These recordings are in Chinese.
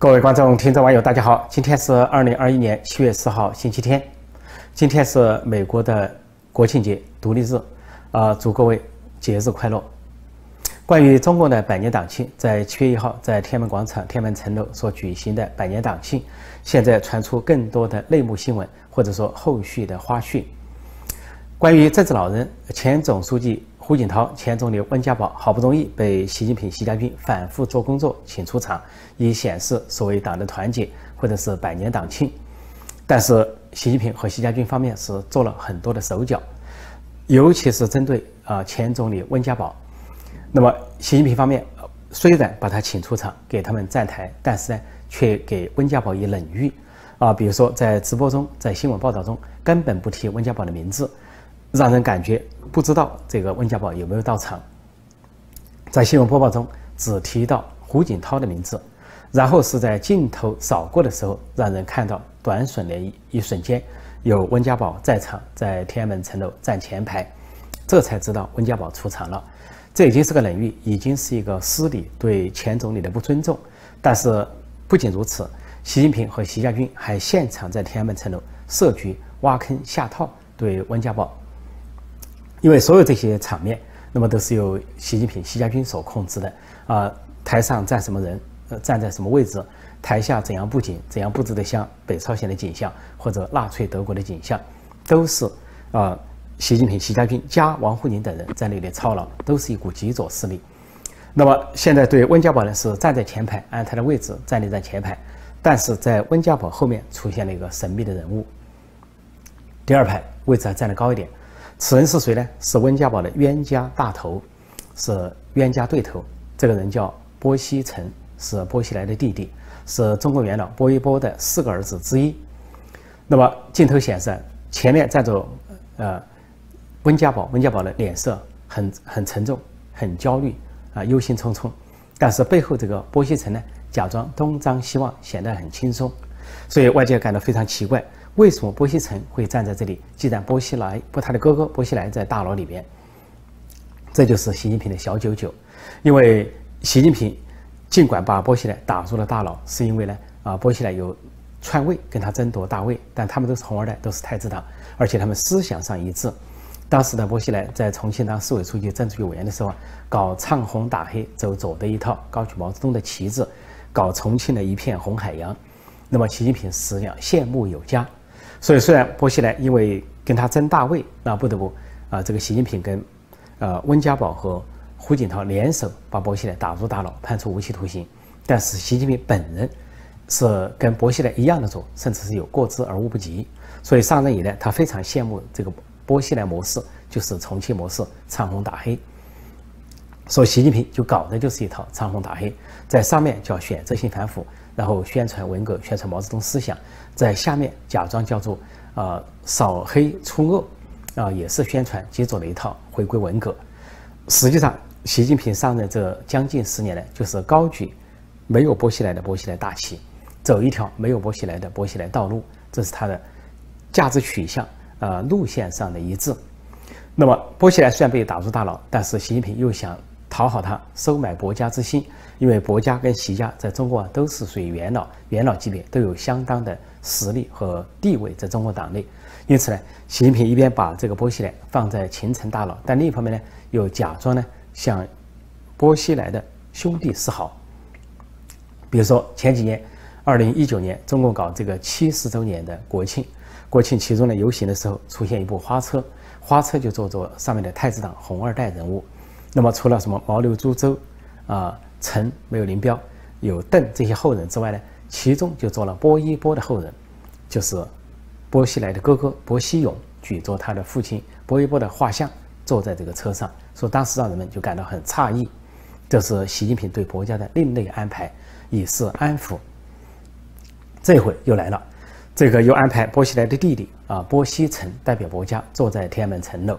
各位观众、听众、网友，大家好！今天是二零二一年七月四号，星期天。今天是美国的国庆节、独立日，啊，祝各位节日快乐。关于中共的百年党庆，在七月一号在天安门广场、天安门城楼所举行的百年党庆，现在传出更多的内幕新闻，或者说后续的花絮。关于政治老人、前总书记。胡锦涛、前总理温家宝好不容易被习近平、习家军反复做工作请出场，以显示所谓党的团结或者是百年党庆。但是习近平和习家军方面是做了很多的手脚，尤其是针对啊前总理温家宝。那么习近平方面虽然把他请出场，给他们站台，但是呢却给温家宝以冷遇啊，比如说在直播中、在新闻报道中根本不提温家宝的名字。让人感觉不知道这个温家宝有没有到场，在新闻播报中只提到胡锦涛的名字，然后是在镜头扫过的时候，让人看到短损的一一瞬间，有温家宝在场，在天安门城楼站前排，这才知道温家宝出场了。这已经是个冷遇，已经是一个失礼对前总理的不尊重。但是不仅如此，习近平和习家军还现场在天安门城楼设局挖坑下套，对温家宝。因为所有这些场面，那么都是由习近平、习家军所控制的啊。台上站什么人，呃，站在什么位置，台下怎样布景，怎样布置的像北朝鲜的景象或者纳粹德国的景象，都是啊，习近平、习家军加王沪宁等人在那里操劳，都是一股极左势力。那么现在对温家宝呢，是站在前排，按他的位置站立在前排，但是在温家宝后面出现了一个神秘的人物，第二排位置还站得高一点。此人是谁呢？是温家宝的冤家大头，是冤家对头。这个人叫波西成，是波西来的弟弟，是中国元老波一波的四个儿子之一。那么镜头显示，前面站着呃温家宝，温家宝的脸色很很沉重，很焦虑啊，忧心忡忡。但是背后这个波西成呢，假装东张西望，显得很轻松，所以外界感到非常奇怪。为什么波西成会站在这里？既然波西来不，他的哥哥波西来在大牢里边，这就是习近平的小九九。因为习近平尽管把波西来打入了大牢，是因为呢啊，波西来有篡位，跟他争夺大位，但他们都是红二代，都是太子党，而且他们思想上一致。当时的波西来在重庆当市委书记、政治局委员的时候啊，搞唱红打黑，走左的一套，高举毛泽东的旗帜，搞重庆的一片红海洋。那么习近平实际上羡慕有加。所以，虽然薄熙来因为跟他争大位，那不得不啊，这个习近平跟呃温家宝和胡锦涛联手把薄熙来打入大牢，判处无期徒刑。但是习近平本人是跟薄熙来一样的做，甚至是有过之而无不及。所以上任以来，他非常羡慕这个薄熙来模式，就是重庆模式，唱红打黑。所以习近平就搞的就是一套唱红打黑，在上面叫选择性反腐。然后宣传文革，宣传毛泽东思想，在下面假装叫做啊扫黑除恶，啊也是宣传接左的一套回归文革。实际上，习近平上任这将近十年来，就是高举没有薄熙来的薄熙来大旗，走一条没有薄熙来的薄熙来道路，这是他的价值取向啊路线上的一致。那么薄熙来虽然被打入大牢，但是习近平又想。讨好他，收买薄家之心，因为薄家跟习家在中国啊都是属于元老，元老级别都有相当的实力和地位在中国党内。因此呢，习近平一边把这个波西来放在秦城大佬，但另一方面呢，又假装呢向波西来的兄弟示好。比如说前几年，二零一九年中共搞这个七十周年的国庆，国庆其中呢游行的时候出现一部花车，花车就坐着上面的太子党红二代人物。那么除了什么毛刘朱周，啊陈没有林彪，有邓这些后人之外呢，其中就做了波一波的后人，就是波西来的哥哥波西勇举着他的父亲波一波的画像坐在这个车上，说当时让人们就感到很诧异，这是习近平对国家的另类安排，以示安抚。这回又来了，这个又安排波西来的弟弟啊波西成代表国家坐在天安门城楼，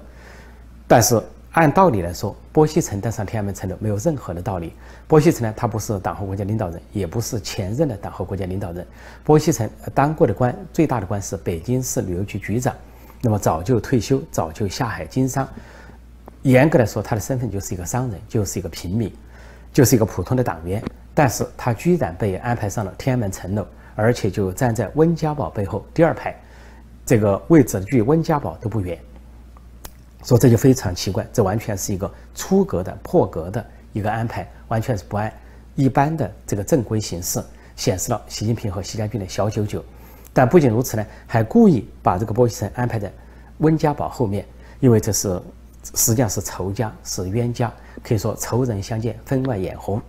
但是。按道理来说，波西成登上天安门城楼没有任何的道理。波西成呢，他不是党和国家领导人，也不是前任的党和国家领导人。波西成当过的官，最大的官是北京市旅游局局长，那么早就退休，早就下海经商。严格来说，他的身份就是一个商人，就是一个平民。就是一个普通的党员，但是他居然被安排上了天安门城楼，而且就站在温家宝背后第二排，这个位置距温家宝都不远。说这就非常奇怪，这完全是一个出格的破格的一个安排，完全是不按一般的这个正规形式，显示了习近平和习家军的小九九。但不仅如此呢，还故意把这个波西城安排在温家宝后面，因为这是实际上是仇家，是冤家，可以说仇人相见分外眼红。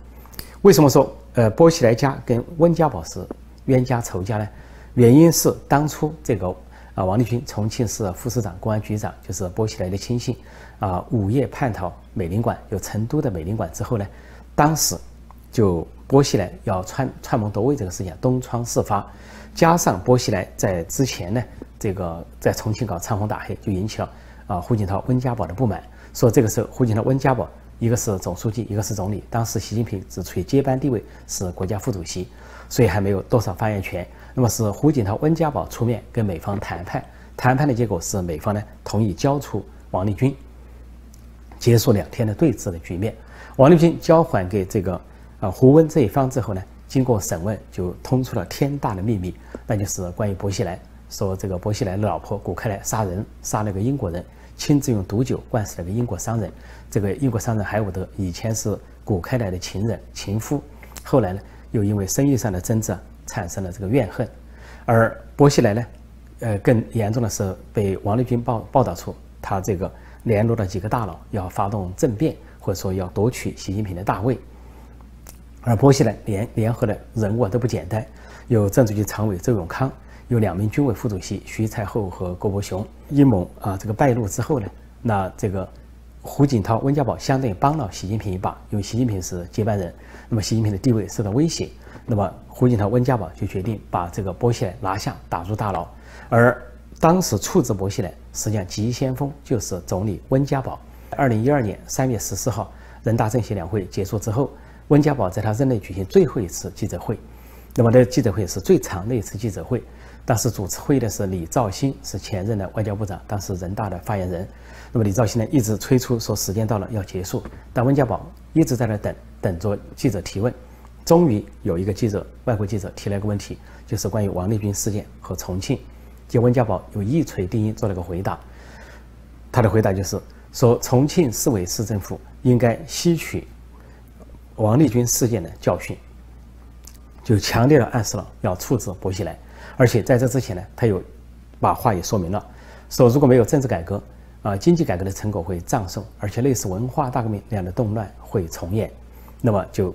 为什么说呃波西来家跟温家宝是冤家仇家呢？原因是当初这个。啊，王立军，重庆市副市长、公安局长，就是波西来的亲信。啊，午夜叛逃美领馆，有成都的美领馆之后呢，当时就波西来要串串谋夺位这个事情东窗事发，加上波西来在之前呢，这个在重庆搞唱红打黑，就引起了啊胡锦涛、温家宝的不满，说这个时候胡锦涛、温家宝一个是总书记，一个是总理，当时习近平只处于接班地位，是国家副主席，所以还没有多少发言权。那么是胡锦涛、温家宝出面跟美方谈判，谈判的结果是美方呢同意交出王立军，结束两天的对峙的局面。王立军交还给这个啊胡温这一方之后呢，经过审问就通出了天大的秘密，那就是关于薄熙来，说这个薄熙来的老婆古开来杀人，杀了个英国人，亲自用毒酒灌死了个英国商人。这个英国商人海伍德以前是古开来的情人情夫，后来呢又因为生意上的争执。产生了这个怨恨，而薄熙来呢，呃，更严重的是被王立军报报道出他这个联络了几个大佬要发动政变，或者说要夺取习近平的大位。而薄熙来联联合的人物都不简单，有政治局常委周永康，有两名军委副主席徐才厚和郭伯雄。阴谋啊，这个败露之后呢，那这个胡锦涛、温家宝相当于帮了习近平一把，因为习近平是接班人，那么习近平的地位受到威胁。那么胡锦涛、温家宝就决定把这个薄熙来拿下，打入大牢。而当时处置薄熙来，实际上急先锋就是总理温家宝。二零一二年三月十四号，人大政协两会结束之后，温家宝在他任内举行最后一次记者会。那么这记者会是最长的一次记者会。当时主持会议的是李兆新，是前任的外交部长，当时人大的发言人。那么李兆新呢，一直催促说时间到了要结束，但温家宝一直在那等，等着记者提问。终于有一个记者，外国记者提了一个问题，就是关于王立军事件和重庆。就温家宝有一锤定音做了个回答，他的回答就是说，重庆市委市政府应该吸取王立军事件的教训，就强烈的暗示了要处置薄熙来。而且在这之前呢，他又把话也说明了，说如果没有政治改革，啊，经济改革的成果会葬送，而且类似文化大革命那样的动乱会重演，那么就。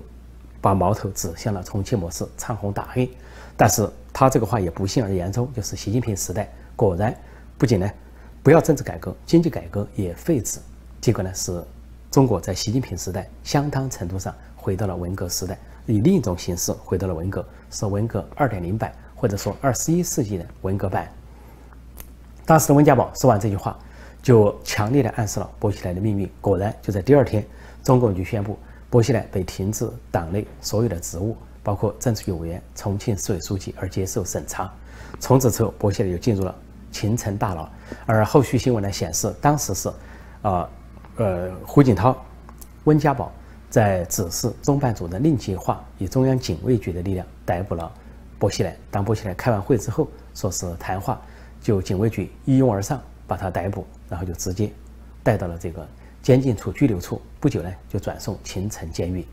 把矛头指向了重庆模式，唱红打黑。但是他这个话也不幸而言中，就是习近平时代果然不仅呢不要政治改革，经济改革也废止。结果呢是中国在习近平时代相当程度上回到了文革时代，以另一种形式回到了文革，是文革二点零版，或者说二十一世纪的文革版。当时温家宝说完这句话，就强烈的暗示了薄熙来的命运。果然就在第二天，中共就宣布。薄熙来被停止党内所有的职务，包括政治局委员、重庆市委书记，而接受审查。从此之后，薄熙来就进入了秦城大牢。而后续新闻呢显示，当时是，呃，呃，胡锦涛、温家宝在指示中办组的令计划，以中央警卫局的力量逮捕了薄熙来。当薄熙来开完会之后，说是谈话，就警卫局一拥而上把他逮捕，然后就直接带到了这个。监禁处、拘留处，不久呢就转送秦城监狱。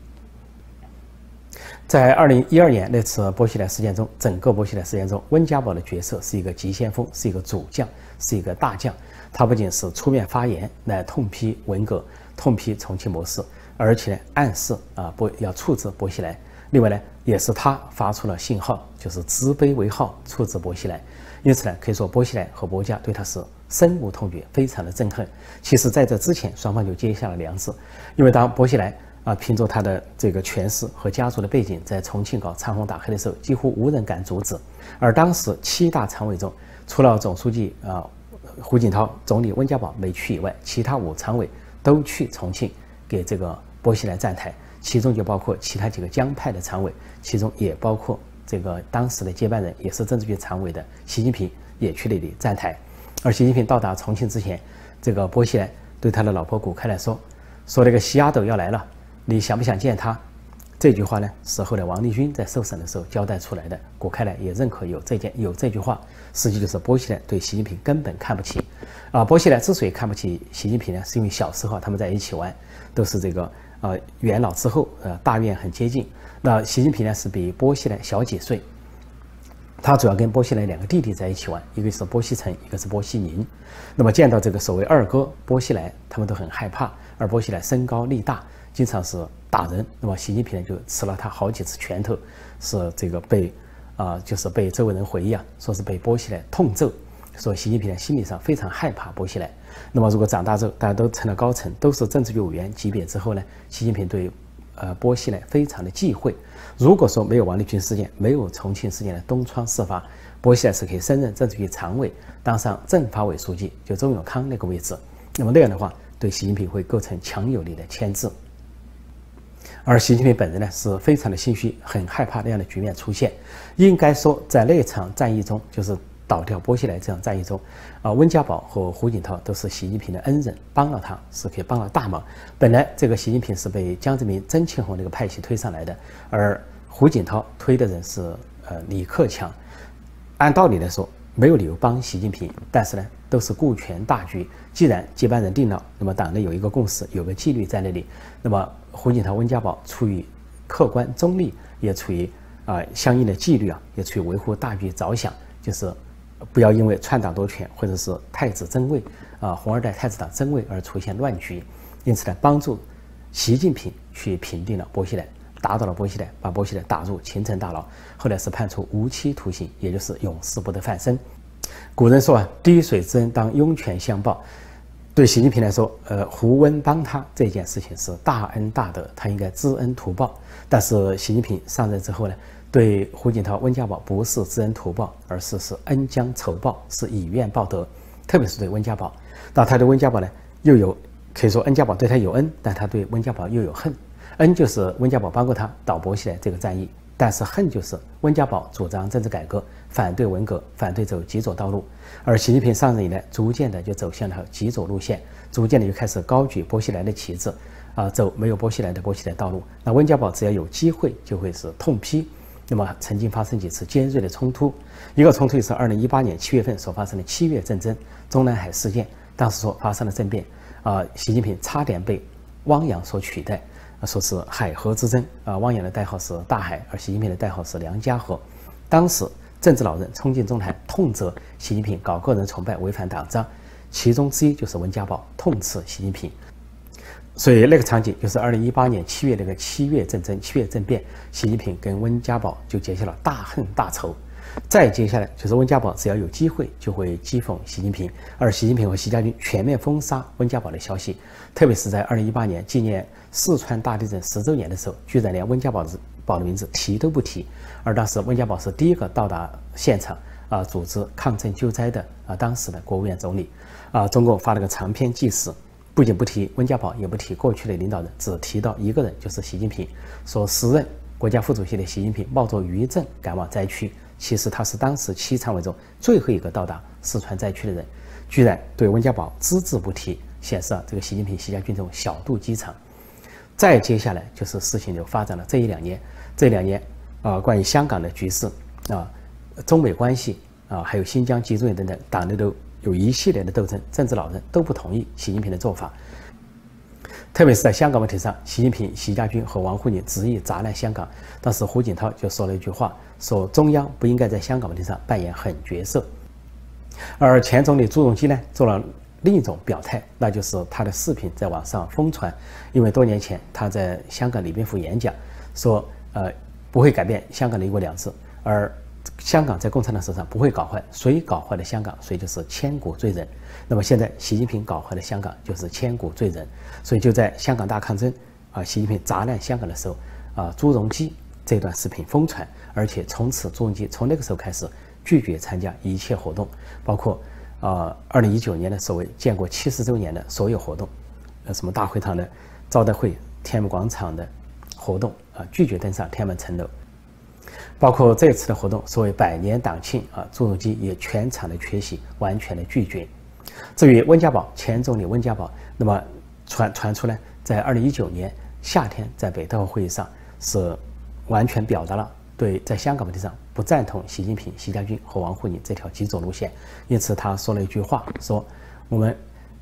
在二零一二年那次薄熙来事件中，整个薄熙来事件中，温家宝的角色是一个急先锋，是一个主将，是一个大将。他不仅是出面发言来痛批文革、痛批重庆模式，而且暗示啊不要处置薄熙来。另外呢，也是他发出了信号，就是执卑为号，处置薄熙来。因此呢，可以说薄熙来和薄家对他是深恶痛绝，非常的憎恨。其实，在这之前，双方就结下了梁子。因为当薄熙来啊，凭着他的这个权势和家族的背景，在重庆搞唱红打黑的时候，几乎无人敢阻止。而当时七大常委中，除了总书记啊胡锦涛、总理温家宝没去以外，其他五常委都去重庆给这个薄熙来站台，其中就包括其他几个江派的常委，其中也包括。这个当时的接班人也是政治局常委的习近平也去那里站台，而习近平到达重庆之前，这个薄熙来对他的老婆谷开来说：“说那个西丫头要来了，你想不想见他？这句话呢，是后来王立军在受审的时候交代出来的。谷开来也认可有这件有这句话，实际就是薄熙来对习近平根本看不起。啊，薄熙来之所以看不起习近平呢，是因为小时候他们在一起玩，都是这个呃元老之后，呃大院很接近。那习近平呢是比波西来小几岁，他主要跟波西来两个弟弟在一起玩，一个是波西成，一个是波西宁。那么见到这个所谓二哥波西来，他们都很害怕。而波西来身高力大，经常是打人。那么习近平呢就吃了他好几次拳头，是这个被啊，就是被周围人回忆啊，说是被波西来痛揍。说习近平呢心理上非常害怕波西来。那么如果长大之后大家都成了高层，都是政治局委员级别之后呢，习近平对呃波西来非常的忌讳。如果说没有王立军事件，没有重庆事件的东窗事发，波西来是可以升任政治局常委，当上政法委书记，就周永康那个位置。那么那样的话。对习近平会构成强有力的牵制，而习近平本人呢是非常的心虚，很害怕那样的局面出现。应该说，在那场战役中，就是倒掉波西来这场战役中，啊，温家宝和胡锦涛都是习近平的恩人，帮了他是可以帮了大忙。本来这个习近平是被江泽民、曾庆红那个派系推上来的，而胡锦涛推的人是呃李克强，按道理来说。没有理由帮习近平，但是呢，都是顾全大局。既然接班人定了，那么党内有一个共识，有个纪律在那里。那么胡锦涛、温家宝出于客观中立，也出于啊相应的纪律啊，也出于维护大局着想，就是不要因为篡党夺权或者是太子争位啊，红二代太子党争位而出现乱局。因此呢，帮助习近平去平定了波西来。打倒了波西来，把波西来打入秦城大牢，后来是判处无期徒刑，也就是永世不得翻身。古人说啊，滴水之恩当涌泉相报。对习近平来说，呃，胡温帮他这件事情是大恩大德，他应该知恩图报。但是习近平上任之后呢，对胡锦涛、温家宝不是知恩图报，而是是恩将仇报，是以怨报德。特别是对温家宝，那他对温家宝呢，又有可以说温家宝对他有恩，但他对温家宝又有恨。恩就是温家宝帮过他倒波西来这个战役，但是恨就是温家宝主张政治改革，反对文革，反对走极左道路，而习近平上任以来，逐渐的就走向了极左路线，逐渐的就开始高举波西来的旗帜，啊，走没有波西来的波西来道路。那温家宝只要有机会，就会是痛批。那么曾经发生几次尖锐的冲突，一个冲突是二零一八年七月份所发生的七月战争，中南海事件，当时说发生了政变，啊，习近平差点被汪洋所取代。说是海河之争啊，汪洋的代号是大海，而习近平的代号是梁家河。当时政治老人冲进中台，痛责习近平搞个人崇拜，违反党章。其中之一就是温家宝痛斥习近平。所以那个场景就是二零一八年七月那个七月政争、七月政变，习近平跟温家宝就结下了大恨大仇。再接下来就是温家宝只要有机会就会讥讽习近平，而习近平和习家军全面封杀温家宝的消息，特别是在二零一八年纪念四川大地震十周年的时候，居然连温家宝的宝的名字提都不提。而当时温家宝是第一个到达现场啊，组织抗震救灾的啊，当时的国务院总理啊，中共发了个长篇纪实，不仅不提温家宝，也不提过去的领导人，只提到一个人，就是习近平，说时任国家副主席的习近平冒着余震赶往灾区。其实他是当时七常委中最后一个到达四川灾区的人，居然对温家宝只字不提，显示啊这个习近平、习家军这种小肚鸡肠。再接下来就是事情就发展了这一两年，这两年啊关于香港的局势啊、中美关系啊，还有新疆集中营等等，党内都有一系列的斗争，政治老人都不同意习近平的做法。特别是在香港问题上，习近平、习家军和王沪宁执意砸烂香港。当时胡锦涛就说了一句话，说中央不应该在香港问题上扮演狠角色。而前总理朱镕基呢，做了另一种表态，那就是他的视频在网上疯传，因为多年前他在香港礼宾府演讲，说呃不会改变香港的一国两制，而。香港在共产党手上不会搞坏，谁搞坏了香港，谁就是千古罪人。那么现在习近平搞坏了香港，就是千古罪人。所以就在香港大抗争啊，习近平砸烂香港的时候啊，朱镕基这段视频疯传，而且从此朱镕基从那个时候开始拒绝参加一切活动，包括啊，二零一九年的所谓建国七十周年的所有活动，呃，什么大会堂的招待会、天安门广场的活动啊，拒绝登上天安门城楼。包括这次的活动，所谓百年党庆啊，朱镕基也全场的缺席，完全的拒绝。至于温家宝，前总理温家宝，那么传传出呢，在二零一九年夏天在北戴河会议上是完全表达了对在香港问题上不赞同习近平、习家军和王沪宁这条极左路线。因此，他说了一句话，说我们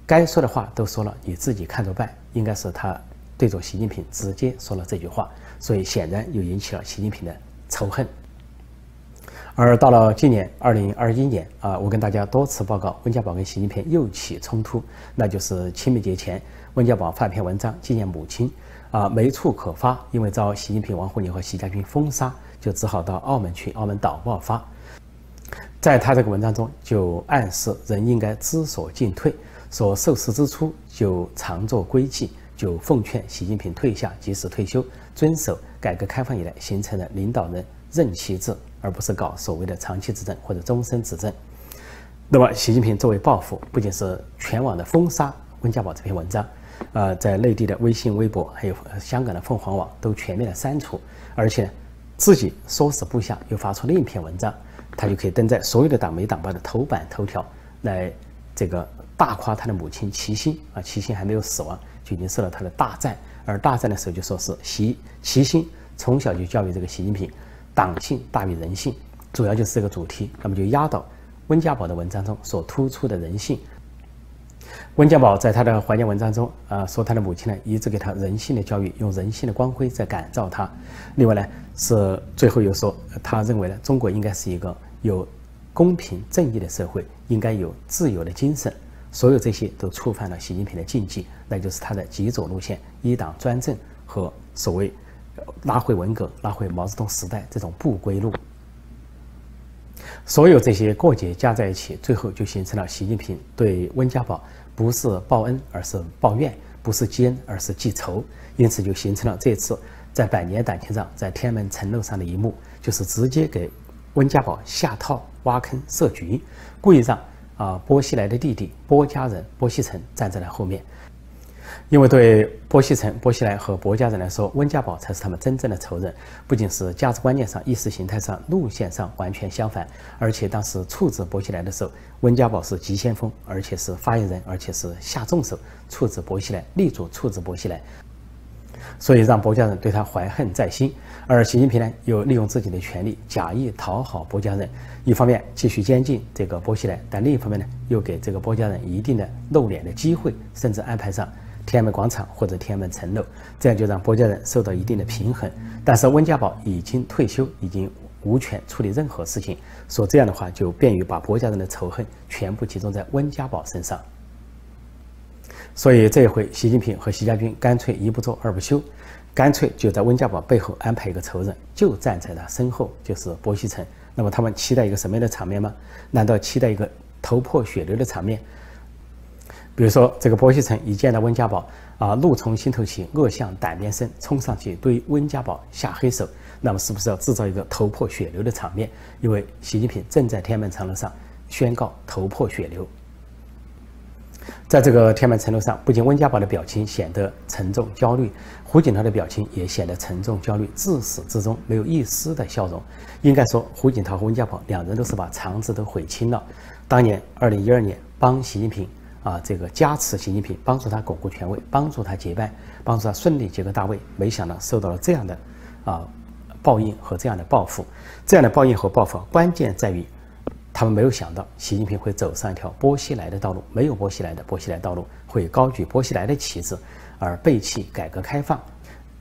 该说的话都说了，你自己看着办。应该是他对着习近平直接说了这句话，所以显然又引起了习近平的仇恨。而到了今年二零二一年啊，我跟大家多次报告，温家宝跟习近平又起冲突，那就是清明节前，温家宝发篇文章纪念母亲，啊没处可发，因为遭习近平、王沪宁和习家军封杀，就只好到澳门去澳门导报发。在他这个文章中，就暗示人应该知所进退，所受事之初就常做规矩，就奉劝习近平退下，及时退休，遵守改革开放以来形成的领导人任期制。而不是搞所谓的长期执政或者终身执政。那么，习近平作为报复，不仅是全网的封杀温家宝这篇文章，呃，在内地的微信、微博，还有香港的凤凰网都全面的删除，而且自己唆使部下又发出另一篇文章，他就可以登在所有的党媒党报的头版头条，来这个大夸他的母亲齐心啊，齐心还没有死亡，已经受了他的大赞。而大赞的时候就说是习习心从小就教育这个习近平。党性大于人性，主要就是这个主题。那么就压倒温家宝的文章中所突出的人性。温家宝在他的怀念文章中啊，说他的母亲呢一直给他人性的教育，用人性的光辉在感召他。另外呢，是最后又说，他认为呢，中国应该是一个有公平正义的社会，应该有自由的精神。所有这些都触犯了习近平的禁忌，那就是他的极左路线、一党专政和所谓。拉回文革，拉回毛泽东时代这种不归路，所有这些过节加在一起，最后就形成了习近平对温家宝不是报恩，而是报怨；不是积恩，而是记仇。因此，就形成了这次在百年党庆上，在天安门城楼上的一幕，就是直接给温家宝下套、挖坑、设局，故意让啊波西来的弟弟波家人波西成站在了后面。因为对波西城、波西来和薄家人来说，温家宝才是他们真正的仇人。不仅是价值观念上、意识形态上、路线上完全相反，而且当时处置薄西来的时候，温家宝是急先锋，而且是发言人，而且是下重手处置薄西来，力主处置薄西来，所以让薄家人对他怀恨在心。而习近平呢，又利用自己的权力，假意讨好薄家人，一方面继续监禁这个薄熙来，但另一方面呢，又给这个薄家人一定的露脸的机会，甚至安排上。天安门广场或者天安门城楼，这样就让薄家人受到一定的平衡。但是温家宝已经退休，已经无权处理任何事情，说这样的话就便于把薄家人的仇恨全部集中在温家宝身上。所以这一回，习近平和习家军干脆一不做二不休，干脆就在温家宝背后安排一个仇人，就站在他身后，就是薄熙成。那么他们期待一个什么样的场面吗？难道期待一个头破血流的场面？比如说，这个薄熙成一见到温家宝，啊，怒从心头起，恶向胆边生，冲上去对温家宝下黑手，那么是不是要制造一个头破血流的场面？因为习近平正在天安门城楼上宣告头破血流。在这个天安门城楼上，不仅温家宝的表情显得沉重焦虑，胡锦涛的表情也显得沉重焦虑，自始至终没有一丝的笑容。应该说，胡锦涛和温家宝两人都是把肠子都悔青了。当年二零一二年帮习近平。啊，这个加持习近平，帮助他巩固权位，帮助他结拜，帮助他顺利接个大位，没想到受到了这样的啊报应和这样的报复。这样的报应和报复，关键在于他们没有想到习近平会走上一条波西来的道路，没有波西来的波西来道路，会高举波西来的旗帜，而背弃改革开放，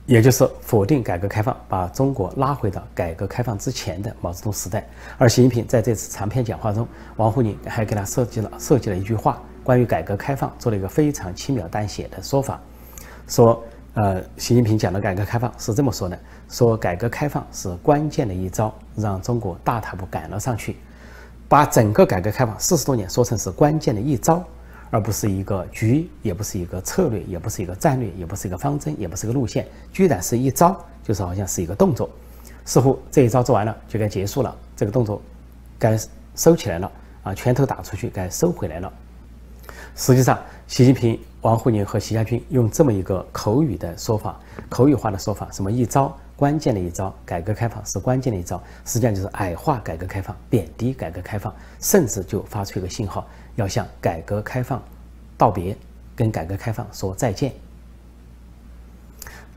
也就是否定改革开放，把中国拉回到改革开放之前的毛泽东时代。而习近平在这次长篇讲话中，王沪宁还给他设计了设计了一句话。关于改革开放，做了一个非常轻描淡写的说法，说，呃，习近平讲的改革开放是这么说的：说改革开放是关键的一招，让中国大踏步赶了上去。把整个改革开放四十多年说成是关键的一招，而不是一个局，也不是一个策略，也不是一个战略，也不是一个方针，也不是一个路线，居然是一招，就是好像是一个动作，似乎这一招做完了就该结束了，这个动作该收起来了啊，拳头打出去该收回来了。实际上，习近平、王沪宁和习家军用这么一个口语的说法、口语化的说法，什么一招关键的一招，改革开放是关键的一招，实际上就是矮化改革开放、贬低改革开放，甚至就发出一个信号，要向改革开放道别，跟改革开放说再见。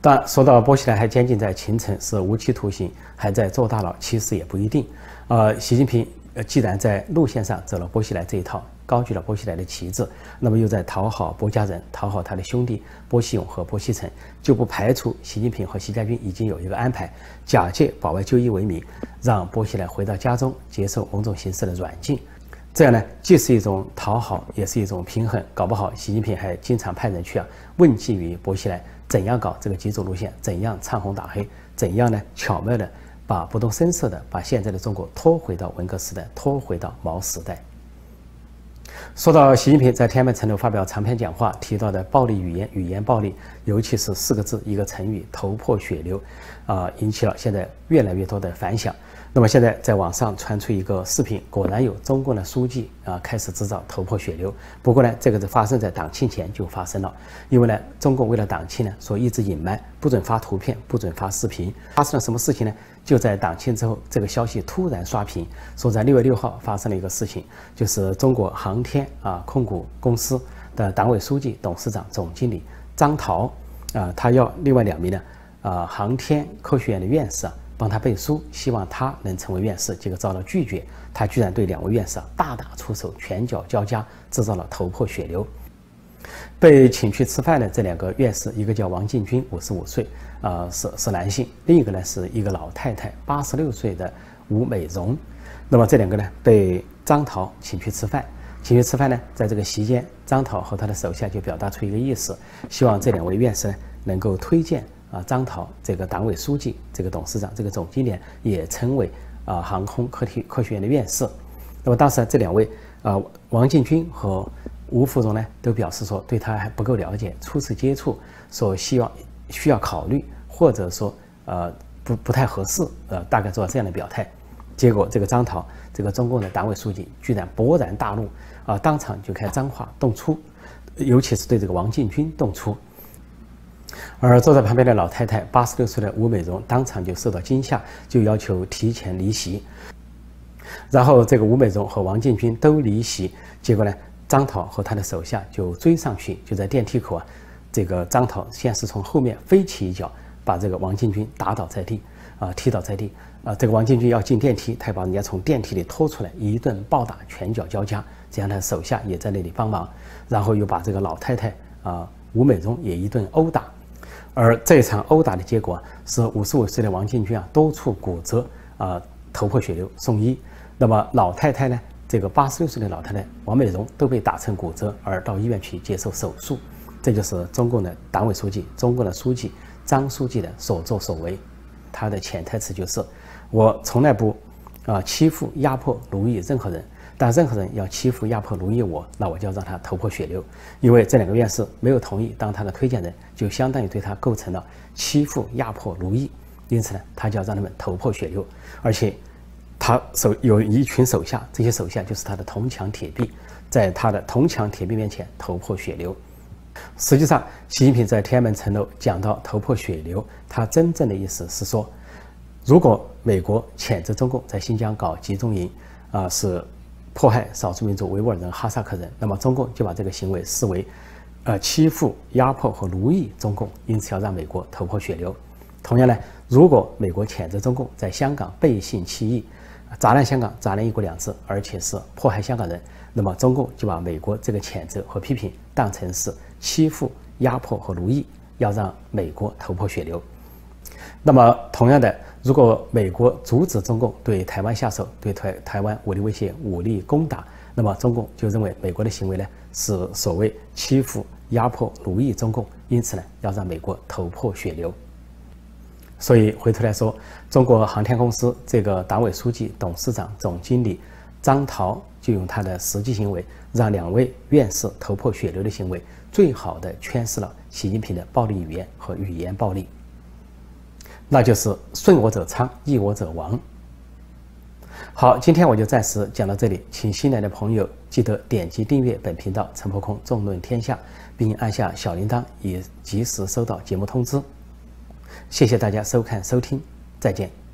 但说到薄熙来还监禁在秦城是无期徒刑，还在坐大牢，其实也不一定。呃，习近平呃既然在路线上走了薄熙来这一套，高举了薄熙来的旗帜，那么又在讨好薄家人，讨好他的兄弟薄熙勇和薄熙成，就不排除习近平和习家军已经有一个安排，假借保外就医为名，让薄熙来回到家中接受某种形式的软禁。这样呢，既是一种讨好，也是一种平衡。搞不好，习近平还经常派人去啊问计于薄熙来。怎样搞这个极左路线？怎样唱红打黑？怎样呢？巧妙的把不动声色的把现在的中国拖回到文革时代，拖回到毛时代。说到习近平在天安门城楼发表长篇讲话提到的暴力语言、语言暴力，尤其是四个字一个成语“头破血流”，啊，引起了现在越来越多的反响。那么现在在网上传出一个视频，果然有中共的书记啊开始制造头破血流。不过呢，这个是发生在党庆前就发生了，因为呢，中共为了党庆呢，所以一直隐瞒，不准发图片，不准发视频。发生了什么事情呢？就在党庆之后，这个消息突然刷屏，说在六月六号发生了一个事情，就是中国航天啊控股公司的党委书记、董事长、总经理张涛啊，他要另外两名呢啊航天科学院的院士啊。帮他背书，希望他能成为院士，结果遭到拒绝。他居然对两位院士啊大打出手，拳脚交加，制造了头破血流。被请去吃饭的这两个院士，一个叫王进军，五十五岁，啊是是男性；另一个呢是一个老太太，八十六岁的吴美荣。那么这两个呢被张涛请去吃饭，请去吃饭呢，在这个席间，张涛和他的手下就表达出一个意思，希望这两位院士呢能够推荐。啊，张涛这个党委书记、这个董事长、这个总经理也成为啊航空科体科学院的院士。那么当时这两位啊，王进军和吴福荣呢，都表示说对他还不够了解，初次接触，说希望需要考虑，或者说呃不不太合适，呃大概做了这样的表态。结果这个张涛，这个中共的党委书记居然勃然大怒啊，当场就开脏话动粗，尤其是对这个王进军动粗。而坐在旁边的老太太，八十六岁的吴美荣，当场就受到惊吓，就要求提前离席。然后这个吴美荣和王建军都离席，结果呢，张涛和他的手下就追上去，就在电梯口啊，这个张涛先是从后面飞起一脚，把这个王建军打倒在地，啊，踢倒在地，啊，这个王建军要进电梯，他把人家从电梯里拖出来，一顿暴打，拳脚交加，这样他手下也在那里帮忙，然后又把这个老太太啊吴美荣也一顿殴打。而这场殴打的结果是五十五岁的王建军啊多处骨折啊头破血流送医，那么老太太呢这个八十六岁的老太太王美荣都被打成骨折而到医院去接受手术，这就是中共的党委书记、中共的书记张书记的所作所为，他的潜台词就是我从来不啊欺负压迫奴役任何人。但任何人要欺负、压迫、奴役我，那我就要让他头破血流。因为这两个院士没有同意当他的推荐人，就相当于对他构成了欺负、压迫、奴役。因此呢，他就要让他们头破血流。而且，他手有一群手下，这些手下就是他的铜墙铁壁，在他的铜墙铁壁面前头破血流。实际上，习近平在天安门城楼讲到头破血流，他真正的意思是说，如果美国谴责中共在新疆搞集中营，啊是。迫害少数民族维吾尔人、哈萨克人，那么中共就把这个行为视为，呃，欺负、压迫和奴役中共，因此要让美国头破血流。同样呢，如果美国谴责中共在香港背信弃义，砸烂香港、砸烂一国两制，而且是迫害香港人，那么中共就把美国这个谴责和批评当成是欺负、压迫和奴役，要让美国头破血流。那么同样的。如果美国阻止中共对台湾下手，对台台湾武力威胁、武力攻打，那么中共就认为美国的行为呢是所谓欺负、压迫、奴役中共，因此呢要让美国头破血流。所以回头来说，中国航天公司这个党委书记、董事长、总经理张涛就用他的实际行为，让两位院士头破血流的行为，最好的诠释了习近平的暴力语言和语言暴力。那就是顺我者昌，逆我者亡。好，今天我就暂时讲到这里，请新来的朋友记得点击订阅本频道“陈破空纵论天下”，并按下小铃铛，以及时收到节目通知。谢谢大家收看收听，再见。